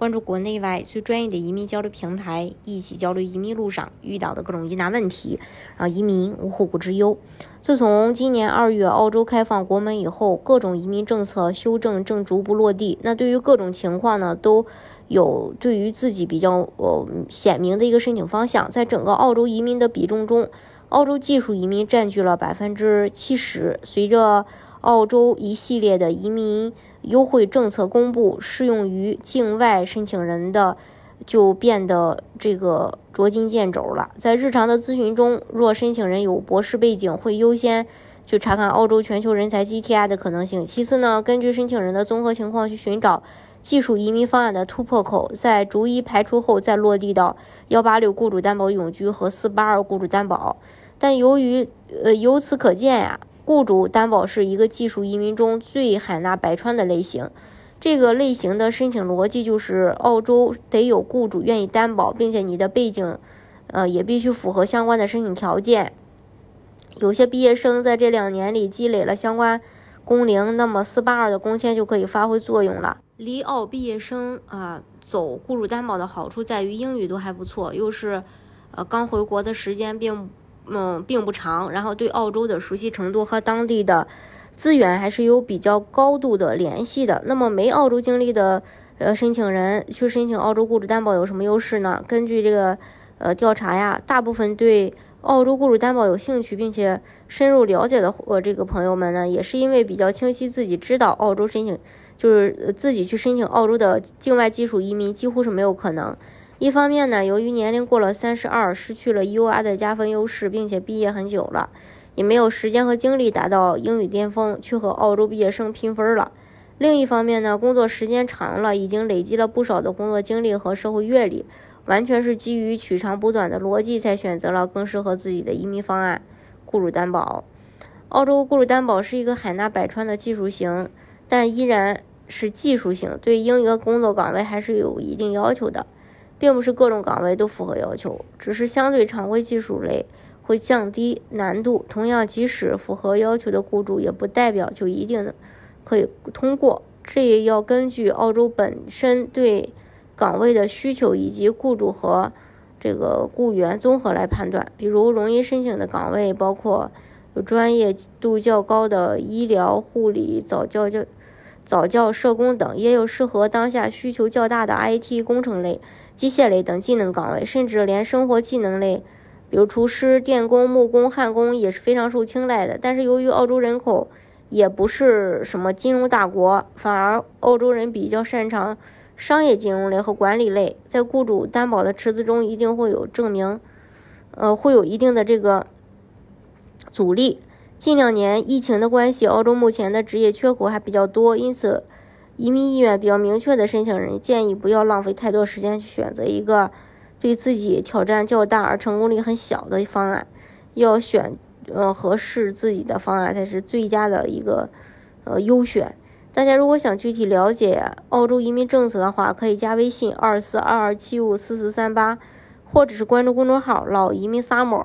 关注国内外最专业的移民交流平台，一起交流移民路上遇到的各种疑难问题，让移民无后顾之忧。自从今年二月澳洲开放国门以后，各种移民政策修正正逐步落地。那对于各种情况呢，都有对于自己比较呃鲜明的一个申请方向。在整个澳洲移民的比重中，澳洲技术移民占据了百分之七十。随着澳洲一系列的移民优惠政策公布，适用于境外申请人的就变得这个捉襟见肘了。在日常的咨询中，若申请人有博士背景，会优先去查看澳洲全球人才 GTI 的可能性。其次呢，根据申请人的综合情况去寻找技术移民方案的突破口，在逐一排除后再落地到幺八六雇主担保永居和四八二雇主担保。但由于呃，由此可见呀。雇主担保是一个技术移民中最海纳百川的类型。这个类型的申请逻辑就是，澳洲得有雇主愿意担保，并且你的背景，呃，也必须符合相关的申请条件。有些毕业生在这两年里积累了相关工龄，那么四八二的工签就可以发挥作用了。离澳毕业生啊走雇主担保的好处在于英语都还不错，又是呃刚回国的时间并。嗯，并不长，然后对澳洲的熟悉程度和当地的资源还是有比较高度的联系的。那么没澳洲经历的呃申请人去申请澳洲雇主担保有什么优势呢？根据这个呃调查呀，大部分对澳洲雇主担保有兴趣并且深入了解的呃这个朋友们呢，也是因为比较清晰自己知道澳洲申请就是自己去申请澳洲的境外技术移民几乎是没有可能。一方面呢，由于年龄过了三十二，失去了 U R 的加分优势，并且毕业很久了，也没有时间和精力达到英语巅峰去和澳洲毕业生拼分了。另一方面呢，工作时间长了，已经累积了不少的工作经历和社会阅历，完全是基于取长补短的逻辑，才选择了更适合自己的移民方案——雇主担保。澳洲雇主担保是一个海纳百川的技术型，但依然是技术型，对英语工作岗位还是有一定要求的。并不是各种岗位都符合要求，只是相对常规技术类会降低难度。同样，即使符合要求的雇主，也不代表就一定可以通过。这也要根据澳洲本身对岗位的需求，以及雇主和这个雇员综合来判断。比如，容易申请的岗位包括有专业度较高的医疗护理、早教教。早教、社工等，也有适合当下需求较大的 IT 工程类、机械类等技能岗位，甚至连生活技能类，比如厨师、电工、木工、焊工也是非常受青睐的。但是由于澳洲人口也不是什么金融大国，反而澳洲人比较擅长商业金融类和管理类，在雇主担保的池子中一定会有证明，呃，会有一定的这个阻力。近两年疫情的关系，澳洲目前的职业缺口还比较多，因此移民意愿比较明确的申请人建议不要浪费太多时间去选择一个对自己挑战较大而成功率很小的方案，要选呃合适自己的方案才是最佳的一个呃优选。大家如果想具体了解澳洲移民政策的话，可以加微信二四二二七五四四三八，或者是关注公众号“老移民 summer”。